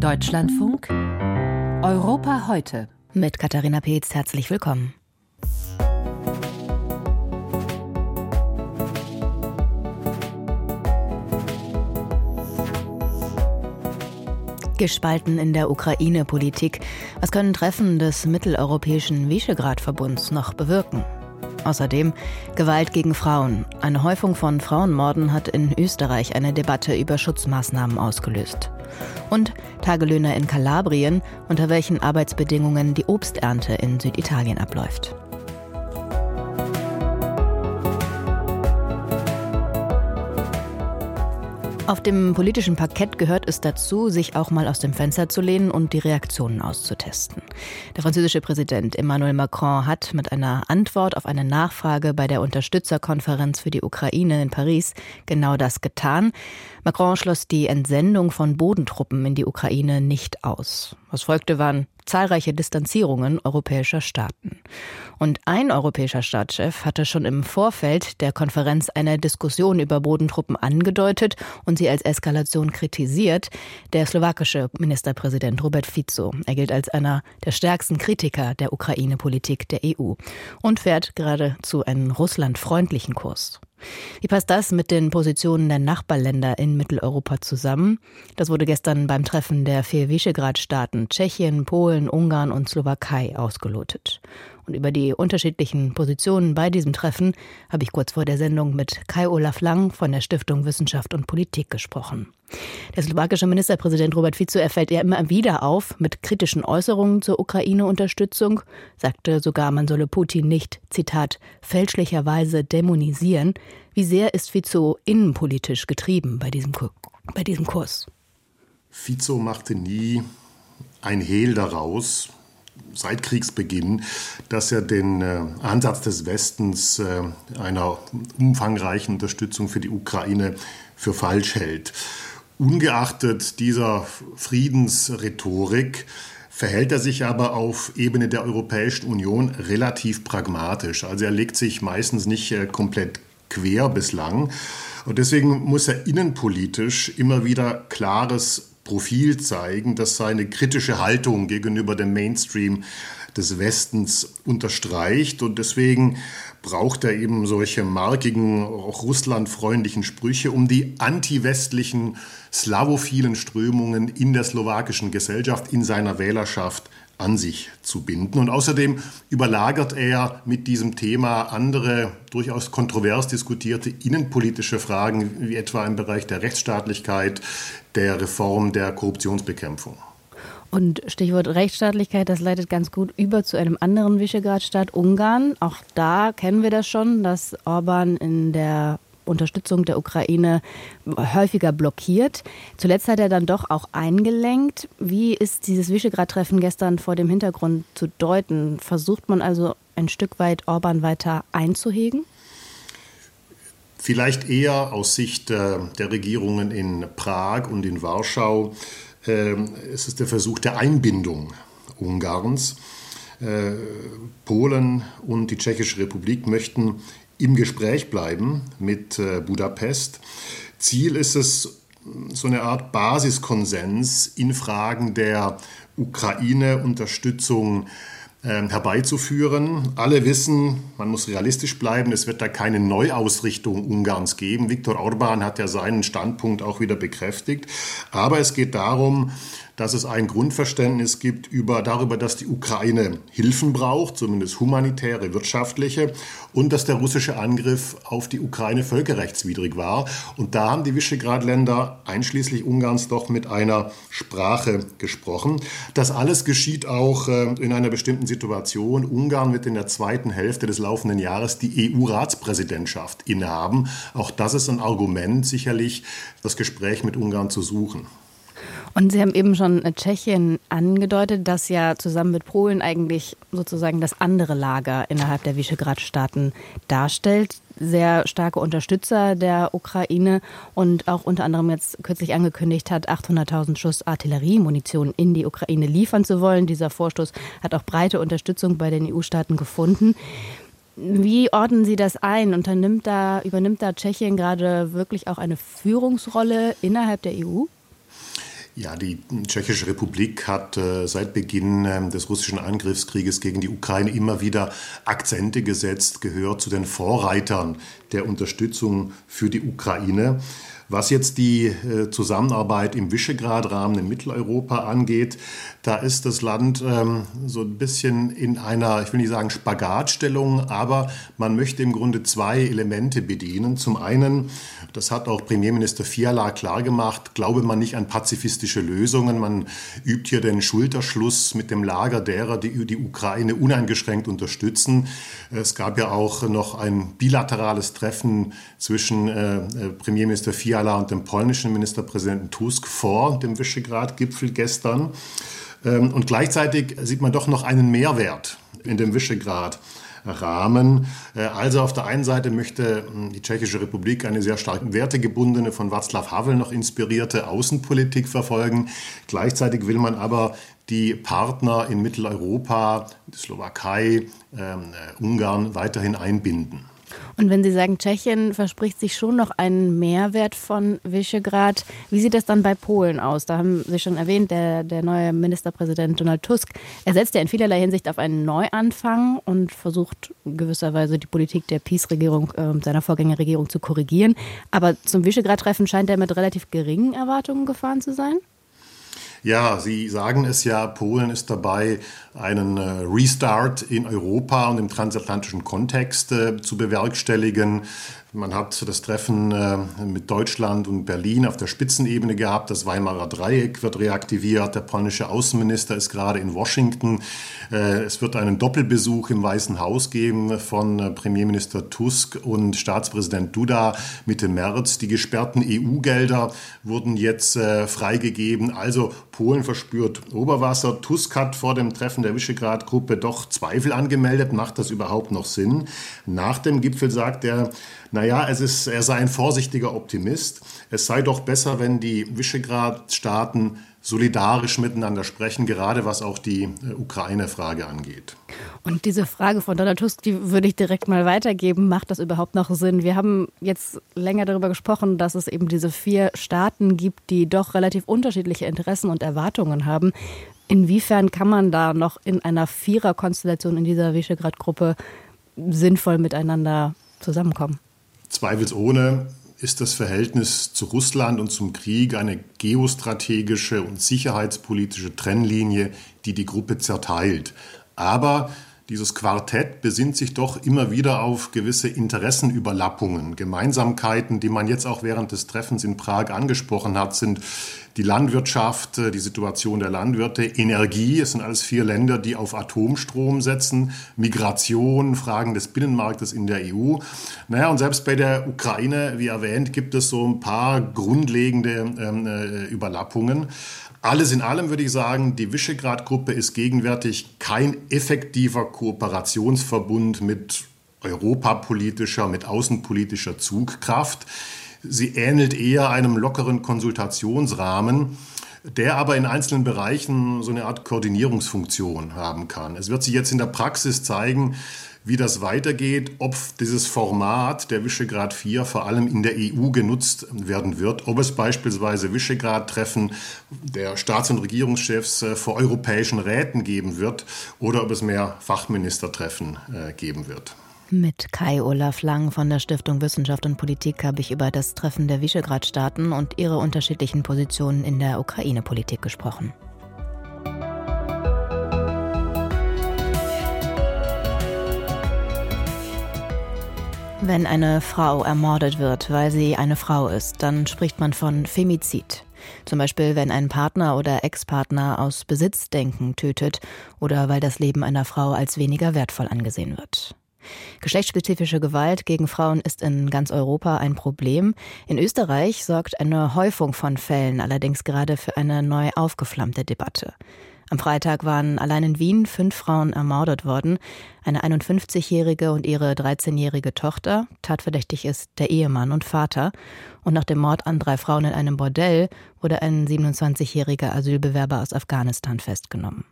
Deutschlandfunk Europa heute. Mit Katharina Peetz herzlich willkommen. Gespalten in der Ukraine-Politik. Was können Treffen des mitteleuropäischen Visegrad-Verbunds noch bewirken? Außerdem Gewalt gegen Frauen. Eine Häufung von Frauenmorden hat in Österreich eine Debatte über Schutzmaßnahmen ausgelöst. Und Tagelöhner in Kalabrien, unter welchen Arbeitsbedingungen die Obsternte in Süditalien abläuft. Auf dem politischen Parkett gehört es dazu, sich auch mal aus dem Fenster zu lehnen und die Reaktionen auszutesten. Der französische Präsident Emmanuel Macron hat mit einer Antwort auf eine Nachfrage bei der Unterstützerkonferenz für die Ukraine in Paris genau das getan. Macron schloss die Entsendung von Bodentruppen in die Ukraine nicht aus. Was folgte, waren zahlreiche Distanzierungen europäischer Staaten. Und ein europäischer Staatschef hatte schon im Vorfeld der Konferenz eine Diskussion über Bodentruppen angedeutet und sie als Eskalation kritisiert, der slowakische Ministerpräsident Robert Fico. Er gilt als einer der stärksten Kritiker der Ukraine-Politik der EU und fährt geradezu einen russlandfreundlichen Kurs. Wie passt das mit den Positionen der Nachbarländer in Mitteleuropa zusammen? Das wurde gestern beim Treffen der vier Visegrad-Staaten Tschechien, Polen, Ungarn und Slowakei ausgelotet. Und über die unterschiedlichen Positionen bei diesem Treffen habe ich kurz vor der Sendung mit Kai Olaf Lang von der Stiftung Wissenschaft und Politik gesprochen. Der slowakische Ministerpräsident Robert Fico er fällt ja immer wieder auf mit kritischen Äußerungen zur Ukraine-Unterstützung, sagte sogar, man solle Putin nicht, Zitat, fälschlicherweise dämonisieren. Wie sehr ist Fico innenpolitisch getrieben bei diesem, bei diesem Kurs? Fico machte nie ein Hehl daraus, seit Kriegsbeginn, dass er den äh, Ansatz des Westens äh, einer umfangreichen Unterstützung für die Ukraine für falsch hält. Ungeachtet dieser Friedensrhetorik verhält er sich aber auf Ebene der Europäischen Union relativ pragmatisch. Also er legt sich meistens nicht äh, komplett quer bislang. Und deswegen muss er innenpolitisch immer wieder klares Profil zeigen, das seine kritische Haltung gegenüber dem Mainstream des Westens unterstreicht. Und deswegen braucht er eben solche markigen, auch russlandfreundlichen Sprüche, um die anti-westlichen, slawophilen Strömungen in der slowakischen Gesellschaft, in seiner Wählerschaft an sich zu binden. Und außerdem überlagert er mit diesem Thema andere, durchaus kontrovers diskutierte innenpolitische Fragen, wie etwa im Bereich der Rechtsstaatlichkeit, der Reform der Korruptionsbekämpfung. Und Stichwort Rechtsstaatlichkeit, das leitet ganz gut über zu einem anderen Visegrad-Staat, Ungarn. Auch da kennen wir das schon, dass Orban in der Unterstützung der Ukraine häufiger blockiert. Zuletzt hat er dann doch auch eingelenkt. Wie ist dieses Visegrad-Treffen gestern vor dem Hintergrund zu deuten? Versucht man also ein Stück weit Orban weiter einzuhegen? Vielleicht eher aus Sicht äh, der Regierungen in Prag und in Warschau ähm, es ist der Versuch der Einbindung Ungarns. Äh, Polen und die Tschechische Republik möchten im Gespräch bleiben mit äh, Budapest. Ziel ist es, so eine Art Basiskonsens in Fragen der Ukraine-Unterstützung ähm, herbeizuführen. Alle wissen, man muss realistisch bleiben, es wird da keine Neuausrichtung Ungarns geben. Viktor Orban hat ja seinen Standpunkt auch wieder bekräftigt. Aber es geht darum, dass es ein Grundverständnis gibt über, darüber, dass die Ukraine Hilfen braucht, zumindest humanitäre, wirtschaftliche, und dass der russische Angriff auf die Ukraine völkerrechtswidrig war. Und da haben die Visegrad-Länder, einschließlich Ungarns, doch mit einer Sprache gesprochen. Das alles geschieht auch äh, in einer bestimmten Situation. Ungarn wird in der zweiten Hälfte des laufenden Jahres die EU-Ratspräsidentschaft innehaben. Auch das ist ein Argument, sicherlich das Gespräch mit Ungarn zu suchen. Und Sie haben eben schon äh, Tschechien angedeutet, das ja zusammen mit Polen eigentlich sozusagen das andere Lager innerhalb der Visegrad-Staaten darstellt. Sehr starke Unterstützer der Ukraine und auch unter anderem jetzt kürzlich angekündigt hat, 800.000 Schuss Artilleriemunition in die Ukraine liefern zu wollen. Dieser Vorstoß hat auch breite Unterstützung bei den EU-Staaten gefunden. Wie ordnen Sie das ein? Unternimmt da, übernimmt da Tschechien gerade wirklich auch eine Führungsrolle innerhalb der EU? Ja, die Tschechische Republik hat äh, seit Beginn äh, des russischen Angriffskrieges gegen die Ukraine immer wieder Akzente gesetzt, gehört zu den Vorreitern der Unterstützung für die Ukraine. Was jetzt die äh, Zusammenarbeit im Visegrad-Rahmen in Mitteleuropa angeht, da ist das Land ähm, so ein bisschen in einer, ich will nicht sagen Spagatstellung, aber man möchte im Grunde zwei Elemente bedienen. Zum einen, das hat auch Premierminister Fiala klargemacht, glaube man nicht an pazifistische Lösungen. Man übt hier den Schulterschluss mit dem Lager derer, die die Ukraine uneingeschränkt unterstützen. Es gab ja auch noch ein bilaterales Treffen zwischen äh, äh Premierminister Fiala Fiala und dem polnischen Ministerpräsidenten Tusk vor dem Visegrad-Gipfel gestern. Ähm, und gleichzeitig sieht man doch noch einen Mehrwert in dem Visegrad. Rahmen. Äh, also auf der einen Seite möchte hm, die Tschechische Republik eine sehr stark wertegebundene, von Václav Havel noch inspirierte Außenpolitik verfolgen. Gleichzeitig will man aber die Partner in Mitteleuropa, die Slowakei, ähm, äh, Ungarn weiterhin einbinden. Und wenn Sie sagen, Tschechien verspricht sich schon noch einen Mehrwert von Visegrad, wie sieht das dann bei Polen aus? Da haben Sie schon erwähnt, der, der neue Ministerpräsident Donald Tusk, er setzt ja in vielerlei Hinsicht auf einen Neuanfang und versucht gewisserweise die Politik der PiS-Regierung, äh, seiner Vorgängerregierung zu korrigieren. Aber zum Visegrad-Treffen scheint er mit relativ geringen Erwartungen gefahren zu sein? Ja, Sie sagen es ja, Polen ist dabei, einen äh, Restart in Europa und im transatlantischen Kontext äh, zu bewerkstelligen. Man hat das Treffen äh, mit Deutschland und Berlin auf der Spitzenebene gehabt. Das Weimarer Dreieck wird reaktiviert. Der polnische Außenminister ist gerade in Washington. Äh, es wird einen Doppelbesuch im Weißen Haus geben von äh, Premierminister Tusk und Staatspräsident Duda Mitte März. Die gesperrten EU-Gelder wurden jetzt freigegeben. Also Polen verspürt Oberwasser. Tusk hat vor dem Treffen der Visegrad-Gruppe doch Zweifel angemeldet. Macht das überhaupt noch Sinn? Nach dem Gipfel sagt er, naja, es ist, er sei ein vorsichtiger Optimist. Es sei doch besser, wenn die Visegrad-Staaten solidarisch miteinander sprechen, gerade was auch die äh, Ukraine-Frage angeht. Und diese Frage von Donald Tusk, die würde ich direkt mal weitergeben. Macht das überhaupt noch Sinn? Wir haben jetzt länger darüber gesprochen, dass es eben diese vier Staaten gibt, die doch relativ unterschiedliche Interessen und Erwartungen haben. Inwiefern kann man da noch in einer Viererkonstellation in dieser Visegrad-Gruppe sinnvoll miteinander zusammenkommen? Zweifelsohne ist das Verhältnis zu Russland und zum Krieg eine geostrategische und sicherheitspolitische Trennlinie, die die Gruppe zerteilt. Aber dieses Quartett besinnt sich doch immer wieder auf gewisse Interessenüberlappungen. Gemeinsamkeiten, die man jetzt auch während des Treffens in Prag angesprochen hat, sind die Landwirtschaft, äh, die Situation der Landwirte, Energie, es sind alles vier Länder, die auf Atomstrom setzen, Migration, Fragen des Binnenmarktes in der EU. Naja, und selbst bei der Ukraine, wie erwähnt, gibt es so ein paar grundlegende ähm, äh, Überlappungen. Alles in allem würde ich sagen, die Visegrad-Gruppe ist gegenwärtig kein effektiver Kooperationsverbund mit europapolitischer, mit außenpolitischer Zugkraft. Sie ähnelt eher einem lockeren Konsultationsrahmen, der aber in einzelnen Bereichen so eine Art Koordinierungsfunktion haben kann. Es wird sich jetzt in der Praxis zeigen, wie das weitergeht, ob dieses Format der Visegrad 4 vor allem in der EU genutzt werden wird, ob es beispielsweise Visegrad-Treffen der Staats- und Regierungschefs äh, vor europäischen Räten geben wird oder ob es mehr Fachministertreffen äh, geben wird. Mit Kai Olaf Lang von der Stiftung Wissenschaft und Politik habe ich über das Treffen der Visegrad-Staaten und ihre unterschiedlichen Positionen in der Ukraine-Politik gesprochen. Wenn eine Frau ermordet wird, weil sie eine Frau ist, dann spricht man von Femizid. Zum Beispiel, wenn ein Partner oder Ex-Partner aus Besitzdenken tötet oder weil das Leben einer Frau als weniger wertvoll angesehen wird. Geschlechtsspezifische Gewalt gegen Frauen ist in ganz Europa ein Problem. In Österreich sorgt eine Häufung von Fällen allerdings gerade für eine neu aufgeflammte Debatte. Am Freitag waren allein in Wien fünf Frauen ermordet worden. Eine 51-jährige und ihre 13-jährige Tochter. Tatverdächtig ist der Ehemann und Vater. Und nach dem Mord an drei Frauen in einem Bordell wurde ein 27-jähriger Asylbewerber aus Afghanistan festgenommen.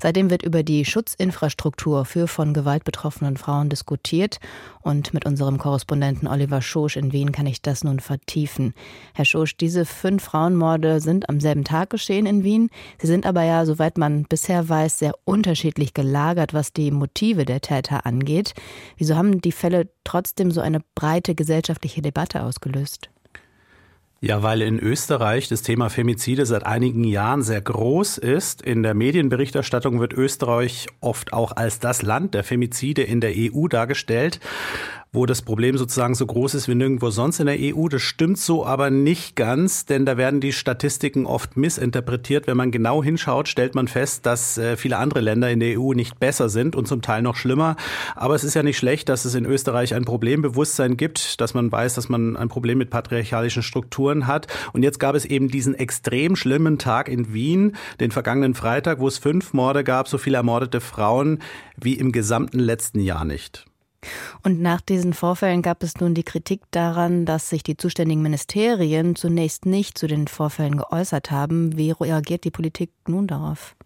Seitdem wird über die Schutzinfrastruktur für von Gewalt betroffenen Frauen diskutiert und mit unserem Korrespondenten Oliver Schosch in Wien kann ich das nun vertiefen. Herr Schosch, diese fünf Frauenmorde sind am selben Tag geschehen in Wien. Sie sind aber ja, soweit man bisher weiß, sehr unterschiedlich gelagert, was die Motive der Täter angeht. Wieso haben die Fälle trotzdem so eine breite gesellschaftliche Debatte ausgelöst? Ja, weil in Österreich das Thema Femizide seit einigen Jahren sehr groß ist. In der Medienberichterstattung wird Österreich oft auch als das Land der Femizide in der EU dargestellt wo das Problem sozusagen so groß ist wie nirgendwo sonst in der EU. Das stimmt so aber nicht ganz, denn da werden die Statistiken oft missinterpretiert. Wenn man genau hinschaut, stellt man fest, dass äh, viele andere Länder in der EU nicht besser sind und zum Teil noch schlimmer. Aber es ist ja nicht schlecht, dass es in Österreich ein Problembewusstsein gibt, dass man weiß, dass man ein Problem mit patriarchalischen Strukturen hat. Und jetzt gab es eben diesen extrem schlimmen Tag in Wien, den vergangenen Freitag, wo es fünf Morde gab, so viele ermordete Frauen wie im gesamten letzten Jahr nicht. Und nach diesen Vorfällen gab es nun die Kritik daran, dass sich die zuständigen Ministerien zunächst nicht zu den Vorfällen geäußert haben. Wie reagiert die Politik nun darauf?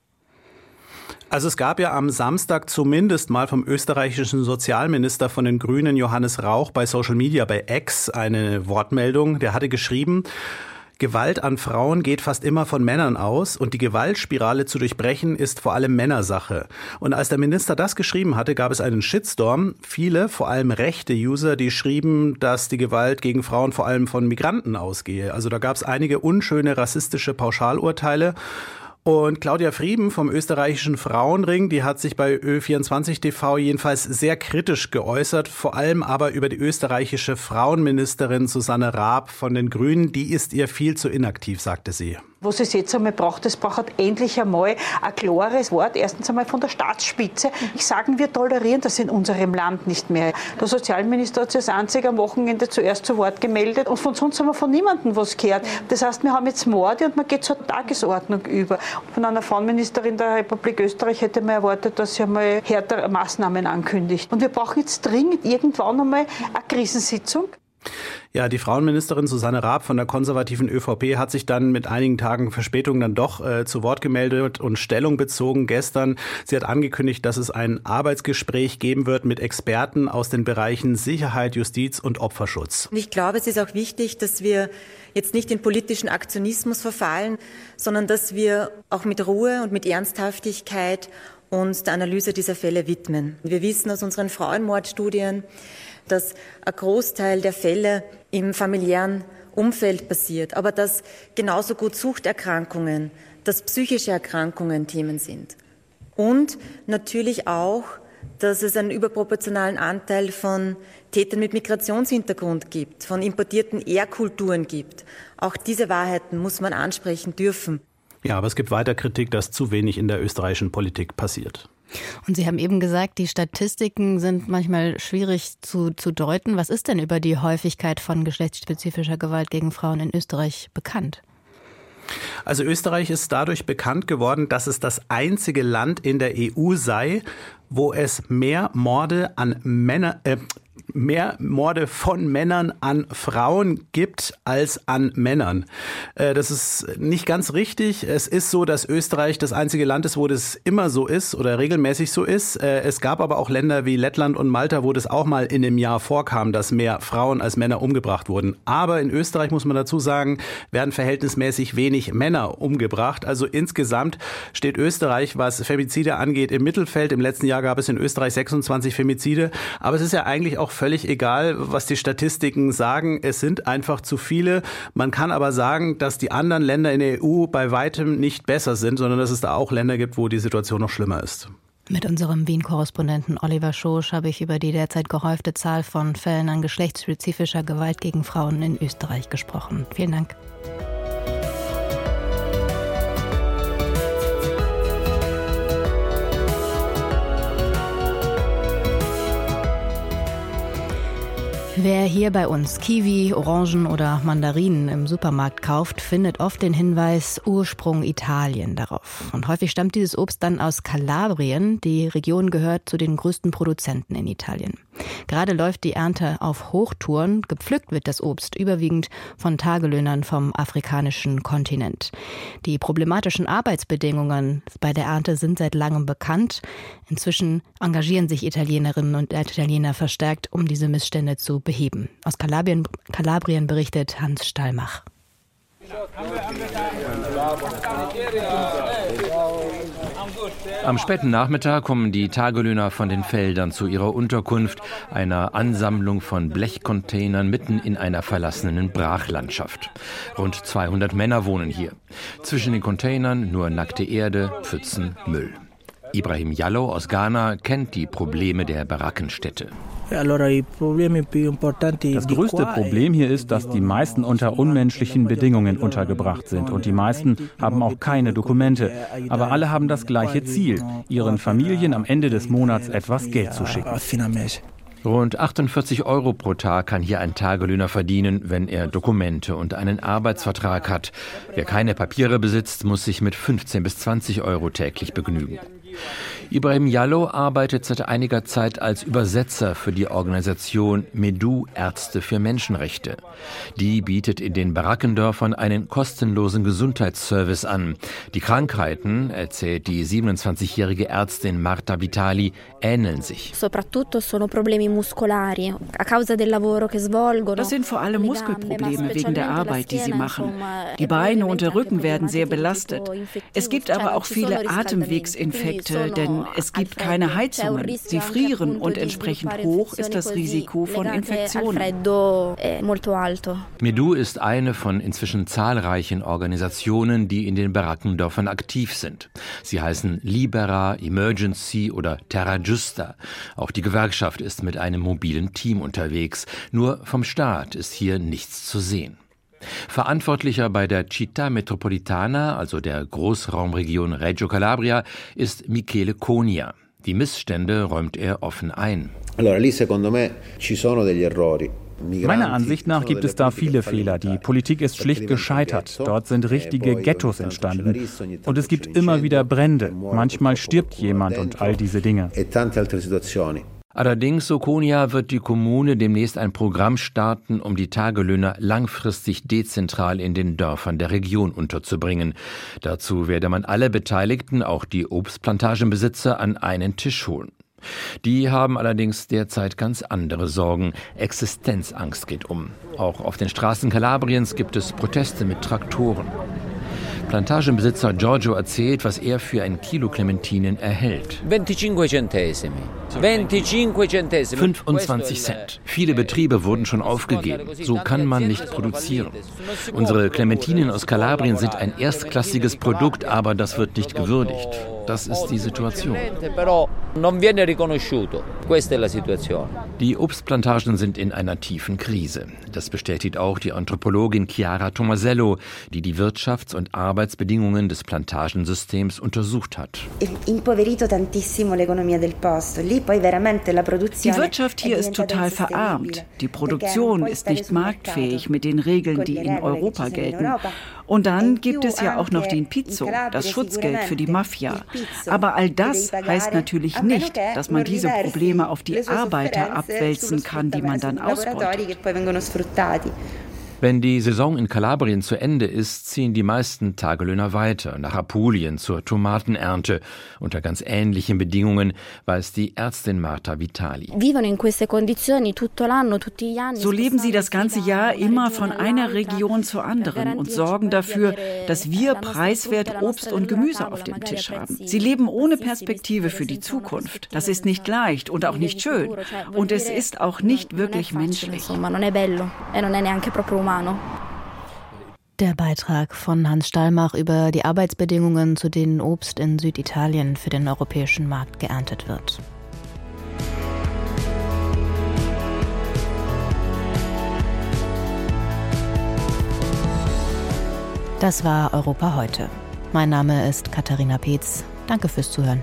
Also es gab ja am Samstag zumindest mal vom österreichischen Sozialminister von den Grünen Johannes Rauch bei Social Media bei X eine Wortmeldung. Der hatte geschrieben, Gewalt an Frauen geht fast immer von Männern aus und die Gewaltspirale zu durchbrechen ist vor allem Männersache. Und als der Minister das geschrieben hatte, gab es einen Shitstorm. Viele, vor allem rechte User, die schrieben, dass die Gewalt gegen Frauen vor allem von Migranten ausgehe. Also da gab es einige unschöne rassistische Pauschalurteile. Und Claudia Frieben vom österreichischen Frauenring, die hat sich bei Ö24 TV jedenfalls sehr kritisch geäußert, vor allem aber über die österreichische Frauenministerin Susanne Raab von den Grünen. Die ist ihr viel zu inaktiv, sagte sie was es jetzt einmal braucht. Es braucht endlich einmal ein klares Wort, erstens einmal von der Staatsspitze. Ich sage, wir tolerieren das in unserem Land nicht mehr. Der Sozialminister hat sich das einzige am Wochenende zuerst zu Wort gemeldet und von sonst haben wir von niemandem was gehört. Das heißt, wir haben jetzt Morde und man geht zur Tagesordnung über. Von einer Frauenministerin der Republik Österreich hätte man erwartet, dass sie einmal härtere Maßnahmen ankündigt. Und wir brauchen jetzt dringend irgendwann einmal eine Krisensitzung. Ja, die Frauenministerin Susanne Raab von der konservativen ÖVP hat sich dann mit einigen Tagen Verspätung dann doch äh, zu Wort gemeldet und Stellung bezogen gestern. Sie hat angekündigt, dass es ein Arbeitsgespräch geben wird mit Experten aus den Bereichen Sicherheit, Justiz und Opferschutz. Ich glaube, es ist auch wichtig, dass wir jetzt nicht in politischen Aktionismus verfallen, sondern dass wir auch mit Ruhe und mit Ernsthaftigkeit uns der Analyse dieser Fälle widmen. Wir wissen aus unseren Frauenmordstudien, dass ein Großteil der Fälle im familiären Umfeld passiert, aber dass genauso gut Suchterkrankungen, dass psychische Erkrankungen Themen sind. Und natürlich auch, dass es einen überproportionalen Anteil von Tätern mit Migrationshintergrund gibt, von importierten Ehrkulturen gibt. Auch diese Wahrheiten muss man ansprechen dürfen. Ja, aber es gibt weiter Kritik, dass zu wenig in der österreichischen Politik passiert. Und Sie haben eben gesagt, die Statistiken sind manchmal schwierig zu, zu deuten. Was ist denn über die Häufigkeit von geschlechtsspezifischer Gewalt gegen Frauen in Österreich bekannt? Also Österreich ist dadurch bekannt geworden, dass es das einzige Land in der EU sei, wo es mehr Morde an Männer, äh, mehr Morde von Männern an Frauen gibt als an Männern. Äh, das ist nicht ganz richtig. Es ist so, dass Österreich das einzige Land ist, wo das immer so ist oder regelmäßig so ist. Äh, es gab aber auch Länder wie Lettland und Malta, wo das auch mal in dem Jahr vorkam, dass mehr Frauen als Männer umgebracht wurden. Aber in Österreich muss man dazu sagen, werden verhältnismäßig wenig Männer umgebracht. Also insgesamt steht Österreich, was Femizide angeht, im Mittelfeld. Im letzten Jahr gab es in Österreich 26 Femizide. Aber es ist ja eigentlich auch völlig egal, was die Statistiken sagen. Es sind einfach zu viele. Man kann aber sagen, dass die anderen Länder in der EU bei weitem nicht besser sind, sondern dass es da auch Länder gibt, wo die Situation noch schlimmer ist. Mit unserem Wien-Korrespondenten Oliver Schosch habe ich über die derzeit gehäufte Zahl von Fällen an geschlechtsspezifischer Gewalt gegen Frauen in Österreich gesprochen. Vielen Dank. Wer hier bei uns Kiwi, Orangen oder Mandarinen im Supermarkt kauft, findet oft den Hinweis Ursprung Italien darauf. Und häufig stammt dieses Obst dann aus Kalabrien. Die Region gehört zu den größten Produzenten in Italien. Gerade läuft die Ernte auf Hochtouren. Gepflückt wird das Obst überwiegend von Tagelöhnern vom afrikanischen Kontinent. Die problematischen Arbeitsbedingungen bei der Ernte sind seit langem bekannt. Inzwischen engagieren sich Italienerinnen und Italiener verstärkt, um diese Missstände zu beheben. Aus Kalabrien, Kalabrien berichtet Hans Stallmach. Am späten Nachmittag kommen die Tagelöhner von den Feldern zu ihrer Unterkunft, einer Ansammlung von Blechcontainern mitten in einer verlassenen Brachlandschaft. Rund 200 Männer wohnen hier. Zwischen den Containern nur nackte Erde, Pfützen, Müll. Ibrahim Jallo aus Ghana kennt die Probleme der Barackenstädte. Das größte Problem hier ist, dass die meisten unter unmenschlichen Bedingungen untergebracht sind und die meisten haben auch keine Dokumente. Aber alle haben das gleiche Ziel, ihren Familien am Ende des Monats etwas Geld zu schicken. Rund 48 Euro pro Tag kann hier ein Tagelöhner verdienen, wenn er Dokumente und einen Arbeitsvertrag hat. Wer keine Papiere besitzt, muss sich mit 15 bis 20 Euro täglich begnügen. Ibrahim Jallo arbeitet seit einiger Zeit als Übersetzer für die Organisation Medu Ärzte für Menschenrechte. Die bietet in den Barackendörfern einen kostenlosen Gesundheitsservice an. Die Krankheiten, erzählt die 27-jährige Ärztin Marta Vitali, ähneln sich. Das sind vor allem Muskelprobleme wegen der Arbeit, die sie machen. Die Beine und der Rücken werden sehr belastet. Es gibt aber auch viele Atemwegsinfekte, denn es gibt keine Heizungen. Sie frieren und entsprechend hoch ist das Risiko von Infektionen. Medu ist eine von inzwischen zahlreichen Organisationen, die in den Barackendörfern aktiv sind. Sie heißen Libera, Emergency oder Terra Justa. Auch die Gewerkschaft ist mit einem mobilen Team unterwegs. Nur vom Staat ist hier nichts zu sehen. Verantwortlicher bei der Città Metropolitana, also der Großraumregion Reggio Calabria, ist Michele Conia. Die Missstände räumt er offen ein. Meiner Ansicht nach gibt es da viele Fehler. Die Politik ist schlicht gescheitert. Dort sind richtige Ghettos entstanden. Und es gibt immer wieder Brände. Manchmal stirbt jemand und all diese Dinge. Allerdings, so Konia, wird die Kommune demnächst ein Programm starten, um die Tagelöhner langfristig dezentral in den Dörfern der Region unterzubringen. Dazu werde man alle Beteiligten, auch die Obstplantagenbesitzer, an einen Tisch holen. Die haben allerdings derzeit ganz andere Sorgen. Existenzangst geht um. Auch auf den Straßen Kalabriens gibt es Proteste mit Traktoren. Plantagenbesitzer Giorgio erzählt, was er für ein Kilo Clementinen erhält. 25 Cent. Viele Betriebe wurden schon aufgegeben. So kann man nicht produzieren. Unsere Clementinen aus Kalabrien sind ein erstklassiges Produkt, aber das wird nicht gewürdigt. Das ist die Situation. Die Obstplantagen sind in einer tiefen Krise. Das bestätigt auch die Anthropologin Chiara Tomasello, die die Wirtschafts- und Arbeitsbedingungen des Plantagensystems untersucht hat. Die Wirtschaft hier ist total verarmt. Die Produktion ist nicht marktfähig mit den Regeln, die in Europa gelten. Und dann gibt es ja auch noch den Pizzo, das Schutzgeld für die Mafia. Aber all das heißt natürlich nicht, dass man diese Probleme auf die Arbeiter abwälzen kann, die man dann ausbeutet. Wenn die Saison in Kalabrien zu Ende ist, ziehen die meisten Tagelöhner weiter nach Apulien zur Tomatenernte. Unter ganz ähnlichen Bedingungen weiß die Ärztin Marta Vitali. So leben sie das ganze Jahr immer von einer Region zur anderen und sorgen dafür, dass wir preiswert Obst und Gemüse auf dem Tisch haben. Sie leben ohne Perspektive für die Zukunft. Das ist nicht leicht und auch nicht schön. Und es ist auch nicht wirklich menschlich umano. Der Beitrag von Hans Stallmach über die Arbeitsbedingungen, zu denen Obst in Süditalien für den europäischen Markt geerntet wird. Das war Europa heute. Mein Name ist Katharina Peetz. Danke fürs Zuhören.